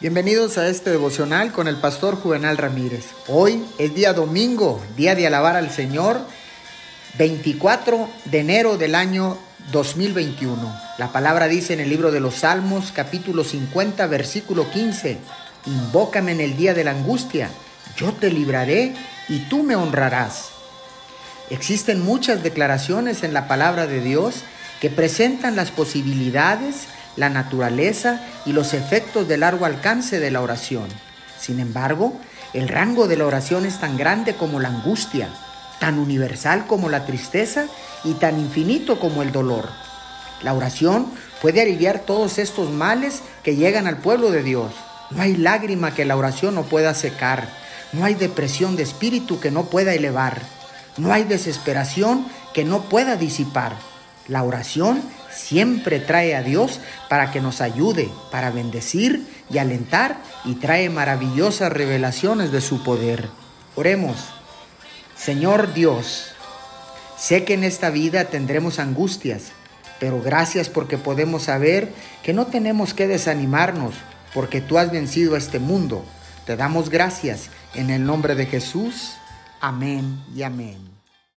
Bienvenidos a este devocional con el pastor Juvenal Ramírez. Hoy es día domingo, día de alabar al Señor, 24 de enero del año 2021. La palabra dice en el libro de los Salmos, capítulo 50, versículo 15, Invócame en el día de la angustia, yo te libraré y tú me honrarás. Existen muchas declaraciones en la palabra de Dios que presentan las posibilidades la naturaleza y los efectos de largo alcance de la oración. Sin embargo, el rango de la oración es tan grande como la angustia, tan universal como la tristeza y tan infinito como el dolor. La oración puede aliviar todos estos males que llegan al pueblo de Dios. No hay lágrima que la oración no pueda secar. No hay depresión de espíritu que no pueda elevar. No hay desesperación que no pueda disipar. La oración siempre trae a Dios para que nos ayude, para bendecir y alentar y trae maravillosas revelaciones de su poder. Oremos. Señor Dios, sé que en esta vida tendremos angustias, pero gracias porque podemos saber que no tenemos que desanimarnos porque tú has vencido a este mundo. Te damos gracias en el nombre de Jesús. Amén y amén.